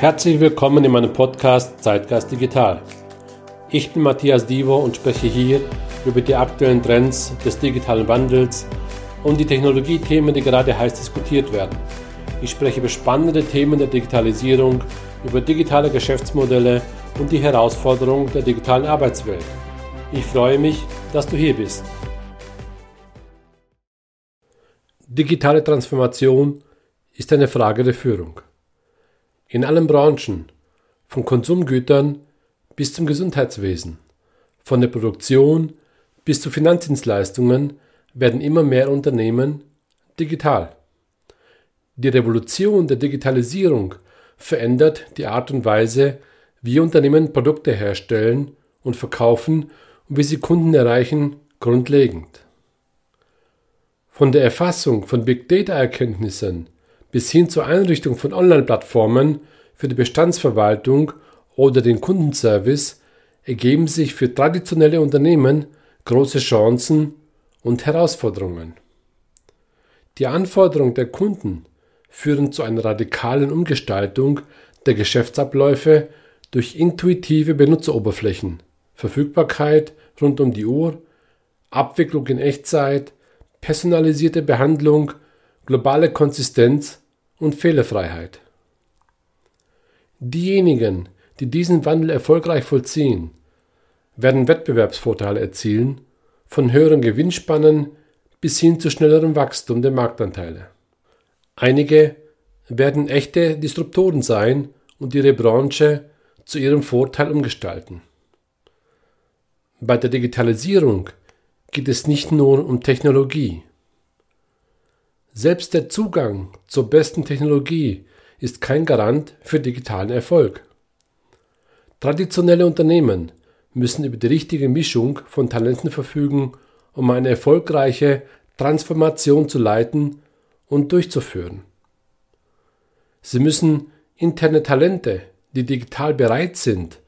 Herzlich willkommen in meinem Podcast Zeitgeist Digital. Ich bin Matthias Divo und spreche hier über die aktuellen Trends des digitalen Wandels und die Technologiethemen, die gerade heiß diskutiert werden. Ich spreche über spannende Themen der Digitalisierung, über digitale Geschäftsmodelle und die Herausforderungen der digitalen Arbeitswelt. Ich freue mich, dass du hier bist. Digitale Transformation ist eine Frage der Führung. In allen Branchen, von Konsumgütern bis zum Gesundheitswesen, von der Produktion bis zu Finanzdienstleistungen werden immer mehr Unternehmen digital. Die Revolution der Digitalisierung verändert die Art und Weise, wie Unternehmen Produkte herstellen und verkaufen und wie sie Kunden erreichen, grundlegend. Von der Erfassung von Big Data Erkenntnissen bis hin zur Einrichtung von Online-Plattformen für die Bestandsverwaltung oder den Kundenservice ergeben sich für traditionelle Unternehmen große Chancen und Herausforderungen. Die Anforderungen der Kunden führen zu einer radikalen Umgestaltung der Geschäftsabläufe durch intuitive Benutzeroberflächen, Verfügbarkeit rund um die Uhr, Abwicklung in Echtzeit, personalisierte Behandlung, globale Konsistenz und Fehlerfreiheit. Diejenigen, die diesen Wandel erfolgreich vollziehen, werden Wettbewerbsvorteile erzielen, von höheren Gewinnspannen bis hin zu schnellerem Wachstum der Marktanteile. Einige werden echte Disruptoren sein und ihre Branche zu ihrem Vorteil umgestalten. Bei der Digitalisierung geht es nicht nur um Technologie. Selbst der Zugang zur besten Technologie ist kein Garant für digitalen Erfolg. Traditionelle Unternehmen müssen über die richtige Mischung von Talenten verfügen, um eine erfolgreiche Transformation zu leiten und durchzuführen. Sie müssen interne Talente, die digital bereit sind,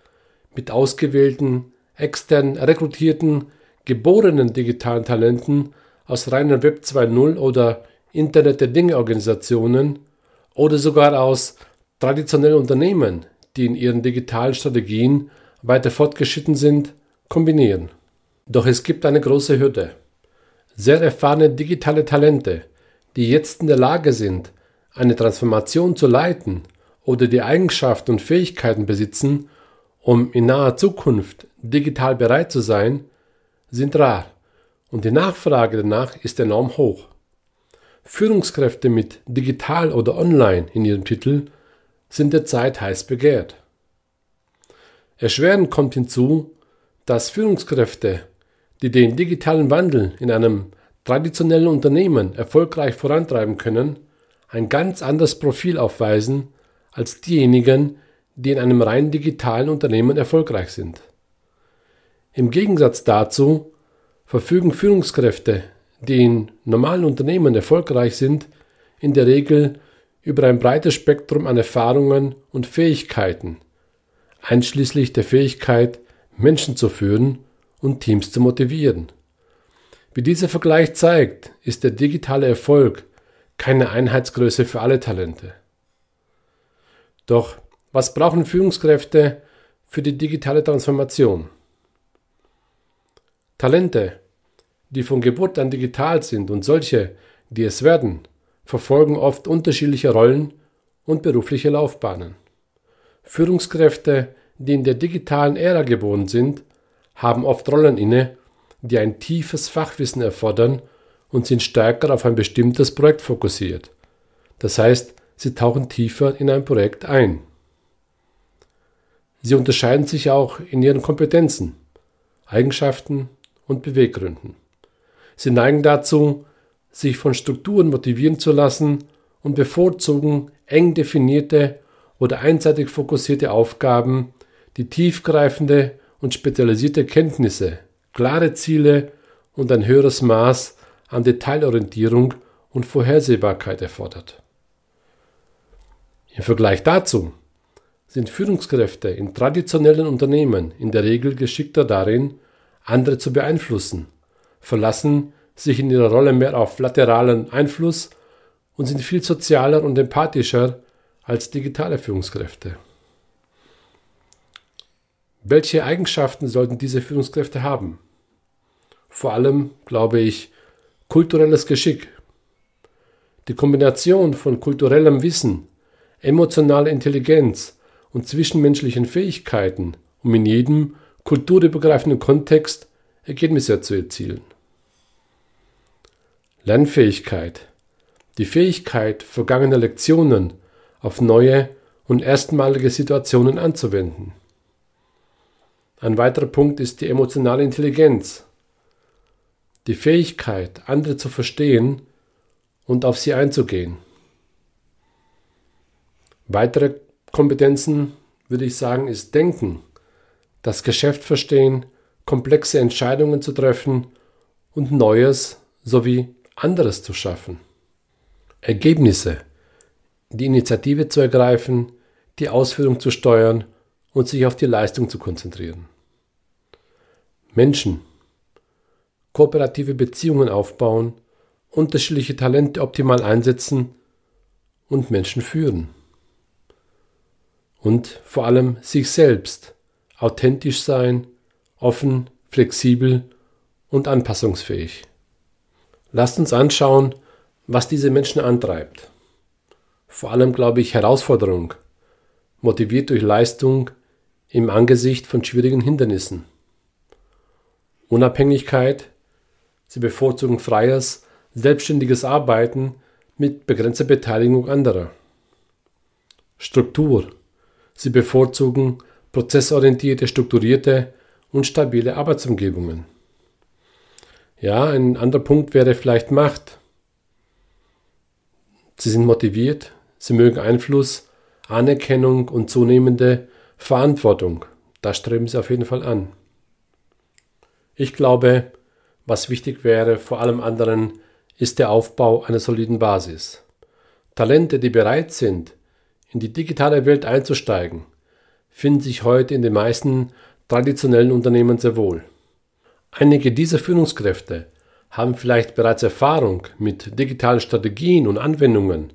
mit ausgewählten, extern rekrutierten, geborenen digitalen Talenten aus reinen Web 2.0 oder Internet der Dinge Organisationen oder sogar aus traditionellen Unternehmen, die in ihren digitalen Strategien weiter fortgeschritten sind, kombinieren. Doch es gibt eine große Hürde. Sehr erfahrene digitale Talente, die jetzt in der Lage sind, eine Transformation zu leiten oder die Eigenschaften und Fähigkeiten besitzen, um in naher Zukunft digital bereit zu sein, sind rar und die Nachfrage danach ist enorm hoch. Führungskräfte mit digital oder online in ihrem Titel sind derzeit heiß begehrt. Erschwerend kommt hinzu, dass Führungskräfte, die den digitalen Wandel in einem traditionellen Unternehmen erfolgreich vorantreiben können, ein ganz anderes Profil aufweisen als diejenigen, die in einem rein digitalen Unternehmen erfolgreich sind. Im Gegensatz dazu verfügen Führungskräfte die in normalen Unternehmen erfolgreich sind, in der Regel über ein breites Spektrum an Erfahrungen und Fähigkeiten, einschließlich der Fähigkeit, Menschen zu führen und Teams zu motivieren. Wie dieser Vergleich zeigt, ist der digitale Erfolg keine Einheitsgröße für alle Talente. Doch was brauchen Führungskräfte für die digitale Transformation? Talente, die von Geburt an digital sind und solche, die es werden, verfolgen oft unterschiedliche Rollen und berufliche Laufbahnen. Führungskräfte, die in der digitalen Ära geboren sind, haben oft Rollen inne, die ein tiefes Fachwissen erfordern und sind stärker auf ein bestimmtes Projekt fokussiert. Das heißt, sie tauchen tiefer in ein Projekt ein. Sie unterscheiden sich auch in ihren Kompetenzen, Eigenschaften und Beweggründen. Sie neigen dazu, sich von Strukturen motivieren zu lassen und bevorzugen eng definierte oder einseitig fokussierte Aufgaben, die tiefgreifende und spezialisierte Kenntnisse, klare Ziele und ein höheres Maß an Detailorientierung und Vorhersehbarkeit erfordert. Im Vergleich dazu sind Führungskräfte in traditionellen Unternehmen in der Regel geschickter darin, andere zu beeinflussen verlassen sich in ihrer Rolle mehr auf lateralen Einfluss und sind viel sozialer und empathischer als digitale Führungskräfte. Welche Eigenschaften sollten diese Führungskräfte haben? Vor allem, glaube ich, kulturelles Geschick. Die Kombination von kulturellem Wissen, emotionaler Intelligenz und zwischenmenschlichen Fähigkeiten, um in jedem kulturübergreifenden Kontext Ergebnisse zu erzielen. Lernfähigkeit. Die Fähigkeit, vergangene Lektionen auf neue und erstmalige Situationen anzuwenden. Ein weiterer Punkt ist die emotionale Intelligenz. Die Fähigkeit, andere zu verstehen und auf sie einzugehen. Weitere Kompetenzen, würde ich sagen, ist Denken, das Geschäft verstehen, komplexe Entscheidungen zu treffen und Neues sowie anderes zu schaffen. Ergebnisse, die Initiative zu ergreifen, die Ausführung zu steuern und sich auf die Leistung zu konzentrieren. Menschen, kooperative Beziehungen aufbauen, unterschiedliche Talente optimal einsetzen und Menschen führen. Und vor allem sich selbst authentisch sein, offen, flexibel und anpassungsfähig. Lasst uns anschauen, was diese Menschen antreibt. Vor allem glaube ich Herausforderung, motiviert durch Leistung im Angesicht von schwierigen Hindernissen. Unabhängigkeit, sie bevorzugen freies, selbstständiges Arbeiten mit begrenzter Beteiligung anderer. Struktur, sie bevorzugen prozessorientierte, strukturierte und stabile Arbeitsumgebungen. Ja, ein anderer Punkt wäre vielleicht Macht. Sie sind motiviert, sie mögen Einfluss, Anerkennung und zunehmende Verantwortung. Das streben sie auf jeden Fall an. Ich glaube, was wichtig wäre, vor allem anderen, ist der Aufbau einer soliden Basis. Talente, die bereit sind, in die digitale Welt einzusteigen, finden sich heute in den meisten traditionellen Unternehmen sehr wohl. Einige dieser Führungskräfte haben vielleicht bereits Erfahrung mit digitalen Strategien und Anwendungen.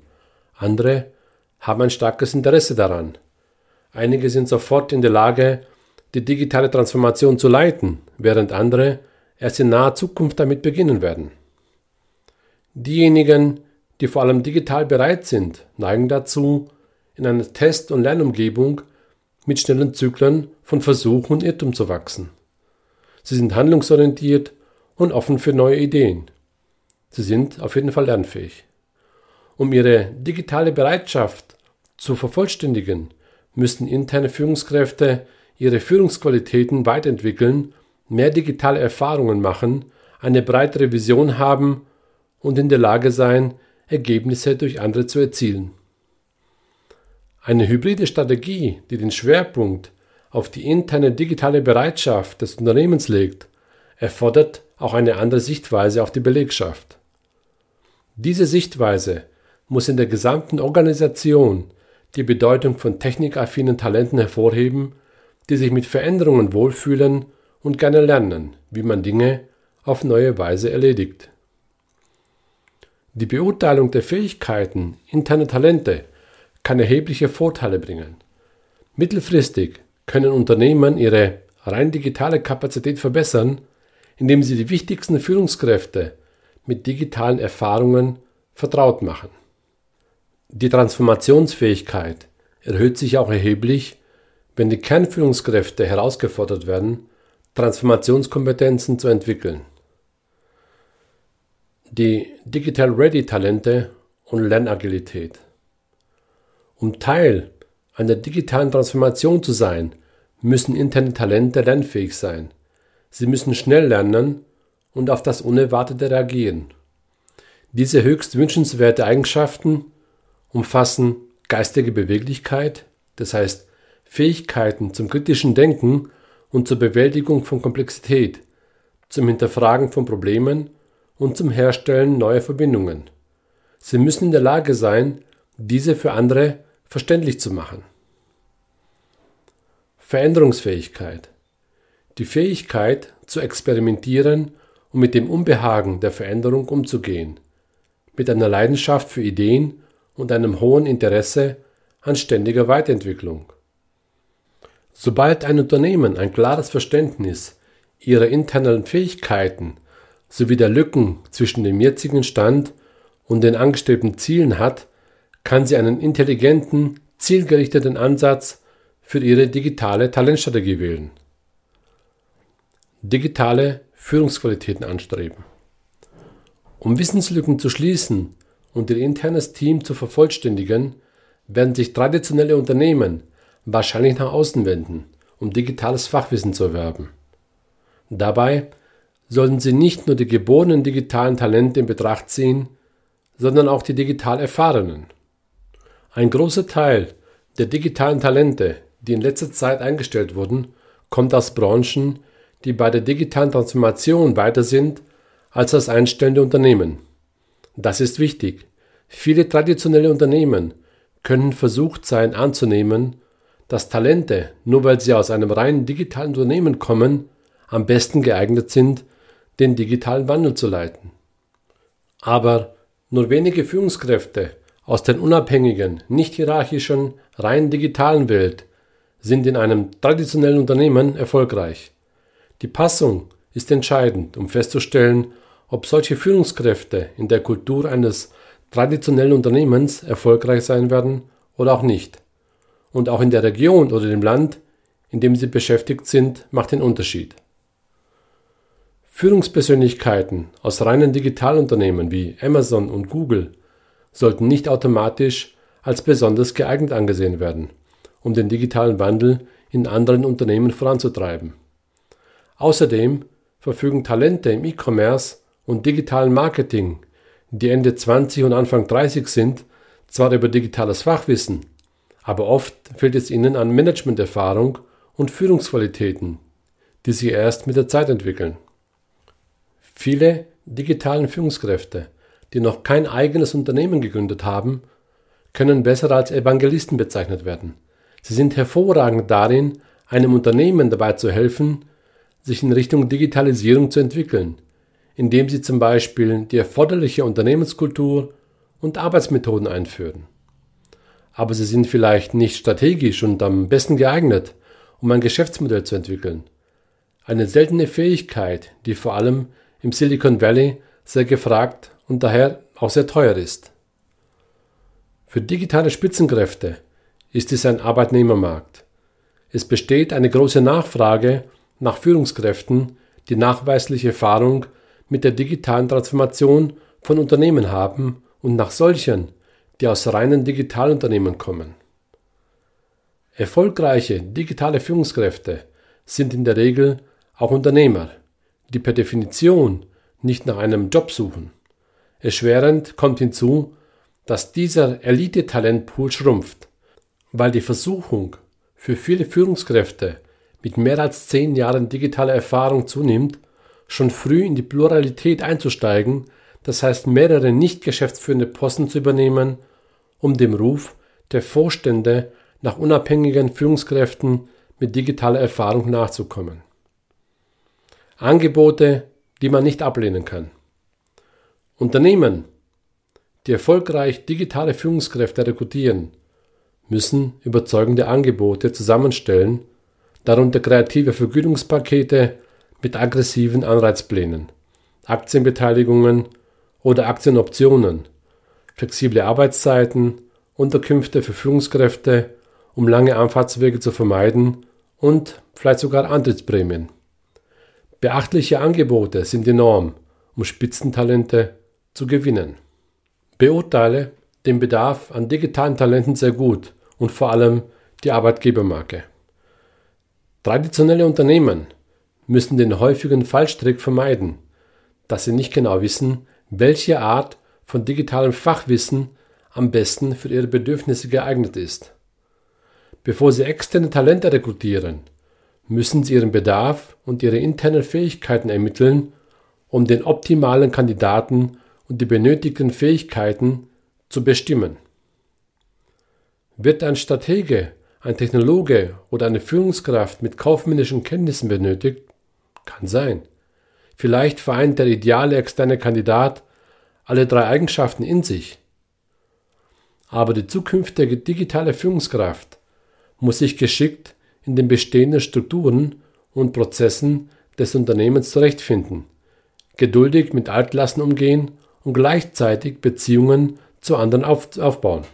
Andere haben ein starkes Interesse daran. Einige sind sofort in der Lage, die digitale Transformation zu leiten, während andere erst in naher Zukunft damit beginnen werden. Diejenigen, die vor allem digital bereit sind, neigen dazu, in einer Test- und Lernumgebung mit schnellen Zyklen von Versuch und Irrtum zu wachsen. Sie sind handlungsorientiert und offen für neue Ideen. Sie sind auf jeden Fall lernfähig. Um ihre digitale Bereitschaft zu vervollständigen, müssten interne Führungskräfte ihre Führungsqualitäten weiterentwickeln, mehr digitale Erfahrungen machen, eine breitere Vision haben und in der Lage sein, Ergebnisse durch andere zu erzielen. Eine hybride Strategie, die den Schwerpunkt auf die interne digitale Bereitschaft des Unternehmens legt, erfordert auch eine andere Sichtweise auf die Belegschaft. Diese Sichtweise muss in der gesamten Organisation die Bedeutung von technikaffinen Talenten hervorheben, die sich mit Veränderungen wohlfühlen und gerne lernen, wie man Dinge auf neue Weise erledigt. Die Beurteilung der Fähigkeiten interner Talente kann erhebliche Vorteile bringen. Mittelfristig können Unternehmen ihre rein digitale Kapazität verbessern, indem sie die wichtigsten Führungskräfte mit digitalen Erfahrungen vertraut machen. Die Transformationsfähigkeit erhöht sich auch erheblich, wenn die Kernführungskräfte herausgefordert werden, Transformationskompetenzen zu entwickeln. Die Digital Ready Talente und Lernagilität. Um Teil einer digitalen Transformation zu sein, müssen interne Talente lernfähig sein. Sie müssen schnell lernen und auf das Unerwartete reagieren. Diese höchst wünschenswerte Eigenschaften umfassen geistige Beweglichkeit, das heißt Fähigkeiten zum kritischen Denken und zur Bewältigung von Komplexität, zum Hinterfragen von Problemen und zum Herstellen neuer Verbindungen. Sie müssen in der Lage sein, diese für andere verständlich zu machen. Veränderungsfähigkeit. Die Fähigkeit zu experimentieren und mit dem Unbehagen der Veränderung umzugehen. Mit einer Leidenschaft für Ideen und einem hohen Interesse an ständiger Weiterentwicklung. Sobald ein Unternehmen ein klares Verständnis ihrer internen Fähigkeiten sowie der Lücken zwischen dem jetzigen Stand und den angestrebten Zielen hat, kann sie einen intelligenten, zielgerichteten Ansatz für ihre digitale Talentstrategie wählen. Digitale Führungsqualitäten anstreben. Um Wissenslücken zu schließen und ihr internes Team zu vervollständigen, werden sich traditionelle Unternehmen wahrscheinlich nach außen wenden, um digitales Fachwissen zu erwerben. Dabei sollten sie nicht nur die geborenen digitalen Talente in Betracht ziehen, sondern auch die digital Erfahrenen. Ein großer Teil der digitalen Talente, die in letzter Zeit eingestellt wurden, kommt aus Branchen, die bei der digitalen Transformation weiter sind als das einstellende Unternehmen. Das ist wichtig. Viele traditionelle Unternehmen können versucht sein anzunehmen, dass Talente, nur weil sie aus einem rein digitalen Unternehmen kommen, am besten geeignet sind, den digitalen Wandel zu leiten. Aber nur wenige Führungskräfte aus den unabhängigen, nicht hierarchischen, rein digitalen Welt sind in einem traditionellen Unternehmen erfolgreich. Die Passung ist entscheidend, um festzustellen, ob solche Führungskräfte in der Kultur eines traditionellen Unternehmens erfolgreich sein werden oder auch nicht. Und auch in der Region oder dem Land, in dem sie beschäftigt sind, macht den Unterschied. Führungspersönlichkeiten aus reinen Digitalunternehmen wie Amazon und Google sollten nicht automatisch als besonders geeignet angesehen werden, um den digitalen Wandel in anderen Unternehmen voranzutreiben. Außerdem verfügen Talente im E-Commerce und digitalen Marketing, die Ende 20 und Anfang 30 sind, zwar über digitales Fachwissen, aber oft fehlt es ihnen an Managementerfahrung und Führungsqualitäten, die sich erst mit der Zeit entwickeln. Viele digitalen Führungskräfte, die noch kein eigenes Unternehmen gegründet haben, können besser als Evangelisten bezeichnet werden. Sie sind hervorragend darin, einem Unternehmen dabei zu helfen, sich in Richtung Digitalisierung zu entwickeln, indem sie zum Beispiel die erforderliche Unternehmenskultur und Arbeitsmethoden einführen. Aber sie sind vielleicht nicht strategisch und am besten geeignet, um ein Geschäftsmodell zu entwickeln. Eine seltene Fähigkeit, die vor allem im Silicon Valley sehr gefragt und daher auch sehr teuer ist. Für digitale Spitzenkräfte ist es ein Arbeitnehmermarkt. Es besteht eine große Nachfrage nach Führungskräften, die nachweisliche Erfahrung mit der digitalen Transformation von Unternehmen haben und nach solchen, die aus reinen Digitalunternehmen kommen. Erfolgreiche digitale Führungskräfte sind in der Regel auch Unternehmer, die per Definition nicht nach einem Job suchen. Erschwerend kommt hinzu, dass dieser Elite-Talentpool schrumpft, weil die Versuchung für viele Führungskräfte mit mehr als zehn Jahren digitaler Erfahrung zunimmt, schon früh in die Pluralität einzusteigen, das heißt mehrere nicht geschäftsführende Posten zu übernehmen, um dem Ruf der Vorstände nach unabhängigen Führungskräften mit digitaler Erfahrung nachzukommen. Angebote, die man nicht ablehnen kann. Unternehmen, die erfolgreich digitale Führungskräfte rekrutieren, müssen überzeugende Angebote zusammenstellen, darunter kreative Vergütungspakete mit aggressiven Anreizplänen, Aktienbeteiligungen oder Aktienoptionen, flexible Arbeitszeiten, Unterkünfte für Führungskräfte, um lange Anfahrtswege zu vermeiden und vielleicht sogar Antrittsprämien. Beachtliche Angebote sind enorm, um Spitzentalente zu gewinnen. Beurteile den Bedarf an digitalen Talenten sehr gut und vor allem die Arbeitgebermarke. Traditionelle Unternehmen müssen den häufigen Fallstrick vermeiden, dass sie nicht genau wissen, welche Art von digitalem Fachwissen am besten für ihre Bedürfnisse geeignet ist. Bevor sie externe Talente rekrutieren, müssen sie ihren Bedarf und ihre internen Fähigkeiten ermitteln, um den optimalen Kandidaten und die benötigten Fähigkeiten zu bestimmen. Wird ein Stratege, ein Technologe oder eine Führungskraft mit kaufmännischen Kenntnissen benötigt? Kann sein. Vielleicht vereint der ideale externe Kandidat alle drei Eigenschaften in sich. Aber die zukünftige digitale Führungskraft muss sich geschickt in den bestehenden Strukturen und Prozessen des Unternehmens zurechtfinden, geduldig mit Altlasten umgehen und gleichzeitig Beziehungen zu anderen auf, aufbauen.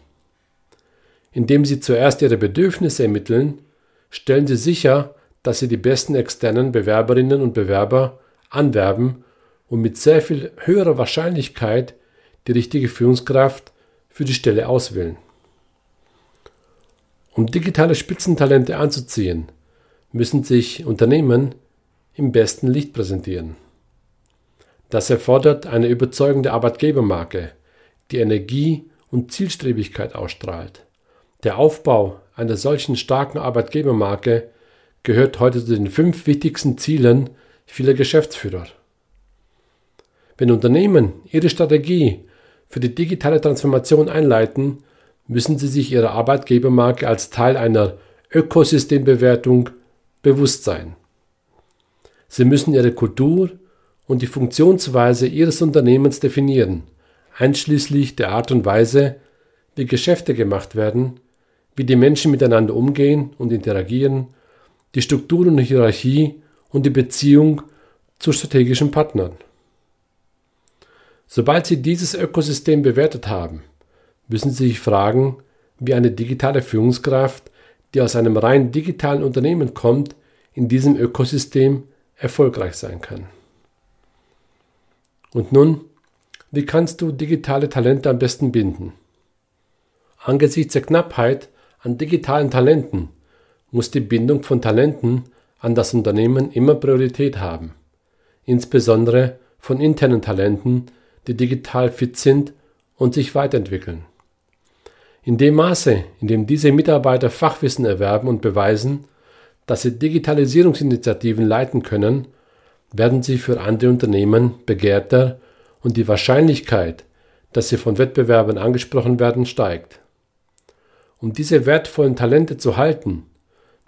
Indem Sie zuerst Ihre Bedürfnisse ermitteln, stellen Sie sicher, dass Sie die besten externen Bewerberinnen und Bewerber anwerben und mit sehr viel höherer Wahrscheinlichkeit die richtige Führungskraft für die Stelle auswählen. Um digitale Spitzentalente anzuziehen, müssen sich Unternehmen im besten Licht präsentieren. Das erfordert eine überzeugende Arbeitgebermarke, die Energie und Zielstrebigkeit ausstrahlt. Der Aufbau einer solchen starken Arbeitgebermarke gehört heute zu den fünf wichtigsten Zielen vieler Geschäftsführer. Wenn Unternehmen ihre Strategie für die digitale Transformation einleiten, müssen sie sich ihrer Arbeitgebermarke als Teil einer Ökosystembewertung bewusst sein. Sie müssen ihre Kultur und die Funktionsweise ihres Unternehmens definieren, einschließlich der Art und Weise, wie Geschäfte gemacht werden, wie die Menschen miteinander umgehen und interagieren, die Struktur und Hierarchie und die Beziehung zu strategischen Partnern. Sobald Sie dieses Ökosystem bewertet haben, müssen Sie sich fragen, wie eine digitale Führungskraft, die aus einem rein digitalen Unternehmen kommt, in diesem Ökosystem erfolgreich sein kann. Und nun, wie kannst du digitale Talente am besten binden? Angesichts der Knappheit an digitalen Talenten muss die Bindung von Talenten an das Unternehmen immer Priorität haben, insbesondere von internen Talenten, die digital fit sind und sich weiterentwickeln. In dem Maße, in dem diese Mitarbeiter Fachwissen erwerben und beweisen, dass sie Digitalisierungsinitiativen leiten können, werden sie für andere Unternehmen begehrter und die Wahrscheinlichkeit, dass sie von Wettbewerbern angesprochen werden, steigt. Um diese wertvollen Talente zu halten,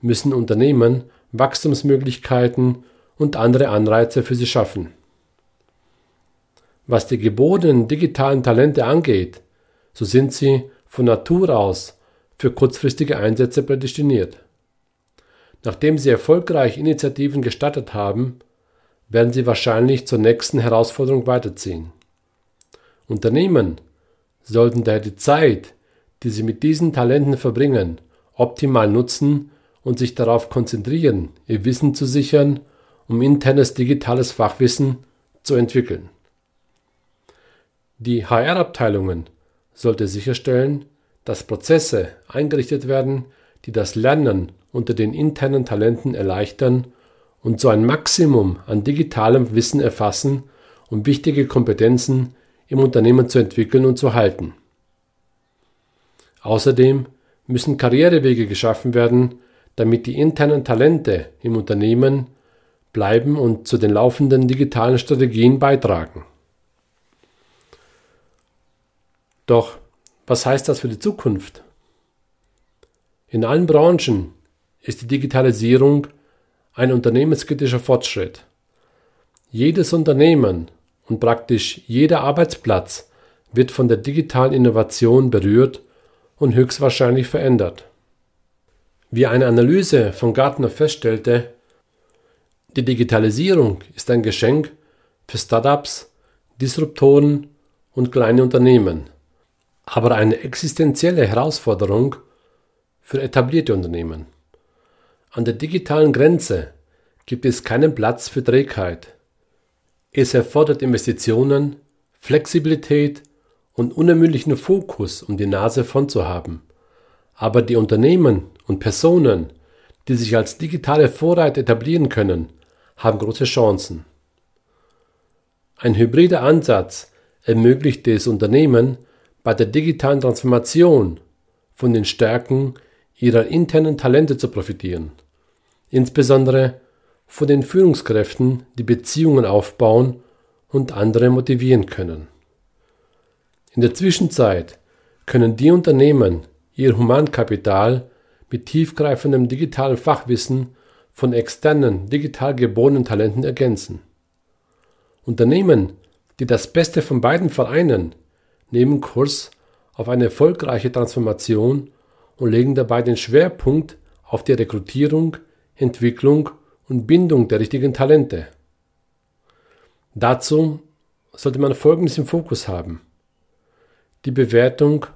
müssen Unternehmen Wachstumsmöglichkeiten und andere Anreize für sie schaffen. Was die geborenen digitalen Talente angeht, so sind sie von Natur aus für kurzfristige Einsätze prädestiniert. Nachdem sie erfolgreich Initiativen gestartet haben, werden sie wahrscheinlich zur nächsten Herausforderung weiterziehen. Unternehmen sollten daher die Zeit, die sie mit diesen Talenten verbringen, optimal nutzen und sich darauf konzentrieren, ihr Wissen zu sichern, um internes digitales Fachwissen zu entwickeln. Die HR-Abteilungen sollte sicherstellen, dass Prozesse eingerichtet werden, die das Lernen unter den internen Talenten erleichtern und so ein Maximum an digitalem Wissen erfassen, um wichtige Kompetenzen im Unternehmen zu entwickeln und zu halten. Außerdem müssen Karrierewege geschaffen werden, damit die internen Talente im Unternehmen bleiben und zu den laufenden digitalen Strategien beitragen. Doch was heißt das für die Zukunft? In allen Branchen ist die Digitalisierung ein unternehmenskritischer Fortschritt. Jedes Unternehmen und praktisch jeder Arbeitsplatz wird von der digitalen Innovation berührt und höchstwahrscheinlich verändert. Wie eine Analyse von Gartner feststellte, die Digitalisierung ist ein Geschenk für Startups, Disruptoren und kleine Unternehmen, aber eine existenzielle Herausforderung für etablierte Unternehmen. An der digitalen Grenze gibt es keinen Platz für Trägheit. Es erfordert Investitionen, Flexibilität und unermüdlichen Fokus, um die Nase vorn zu haben. Aber die Unternehmen und Personen, die sich als digitale Vorreiter etablieren können, haben große Chancen. Ein hybrider Ansatz ermöglicht es Unternehmen, bei der digitalen Transformation von den Stärken ihrer internen Talente zu profitieren, insbesondere von den Führungskräften, die Beziehungen aufbauen und andere motivieren können. In der Zwischenzeit können die Unternehmen ihr Humankapital mit tiefgreifendem digitalen Fachwissen von externen, digital geborenen Talenten ergänzen. Unternehmen, die das Beste von beiden vereinen, nehmen Kurs auf eine erfolgreiche Transformation und legen dabei den Schwerpunkt auf die Rekrutierung, Entwicklung und Bindung der richtigen Talente. Dazu sollte man Folgendes im Fokus haben. Die Bewertung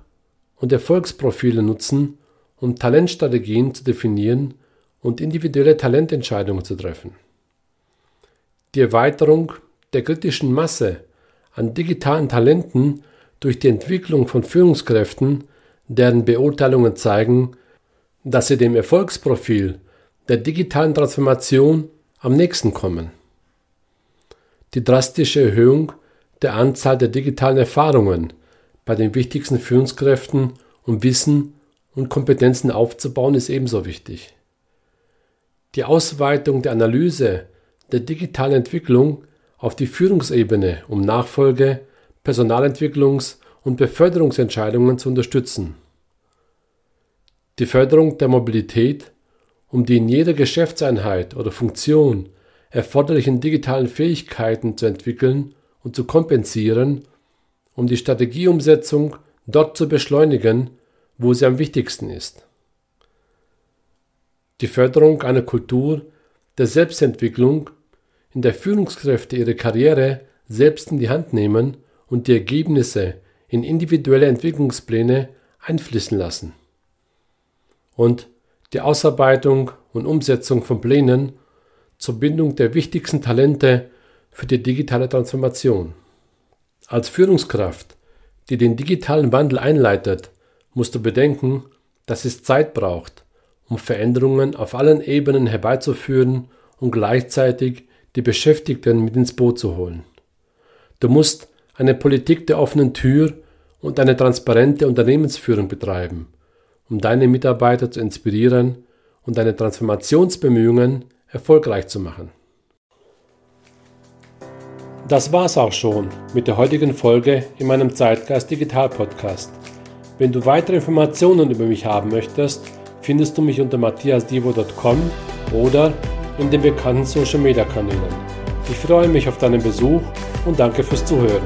und Erfolgsprofile nutzen, um Talentstrategien zu definieren und individuelle Talententscheidungen zu treffen. Die Erweiterung der kritischen Masse an digitalen Talenten durch die Entwicklung von Führungskräften, deren Beurteilungen zeigen, dass sie dem Erfolgsprofil der digitalen Transformation am nächsten kommen. Die drastische Erhöhung der Anzahl der digitalen Erfahrungen bei den wichtigsten Führungskräften, um Wissen und Kompetenzen aufzubauen, ist ebenso wichtig. Die Ausweitung der Analyse der digitalen Entwicklung auf die Führungsebene, um Nachfolge, Personalentwicklungs- und Beförderungsentscheidungen zu unterstützen. Die Förderung der Mobilität, um die in jeder Geschäftseinheit oder Funktion erforderlichen digitalen Fähigkeiten zu entwickeln und zu kompensieren, um die Strategieumsetzung dort zu beschleunigen, wo sie am wichtigsten ist. Die Förderung einer Kultur der Selbstentwicklung, in der Führungskräfte ihre Karriere selbst in die Hand nehmen und die Ergebnisse in individuelle Entwicklungspläne einfließen lassen. Und die Ausarbeitung und Umsetzung von Plänen zur Bindung der wichtigsten Talente für die digitale Transformation. Als Führungskraft, die den digitalen Wandel einleitet, musst du bedenken, dass es Zeit braucht, um Veränderungen auf allen Ebenen herbeizuführen und gleichzeitig die Beschäftigten mit ins Boot zu holen. Du musst eine Politik der offenen Tür und eine transparente Unternehmensführung betreiben, um deine Mitarbeiter zu inspirieren und deine Transformationsbemühungen erfolgreich zu machen. Das war's auch schon mit der heutigen Folge in meinem Zeitgeist Digital Podcast. Wenn du weitere Informationen über mich haben möchtest, findest du mich unter matthiasdivo.com oder in den bekannten Social Media Kanälen. Ich freue mich auf deinen Besuch und danke fürs Zuhören.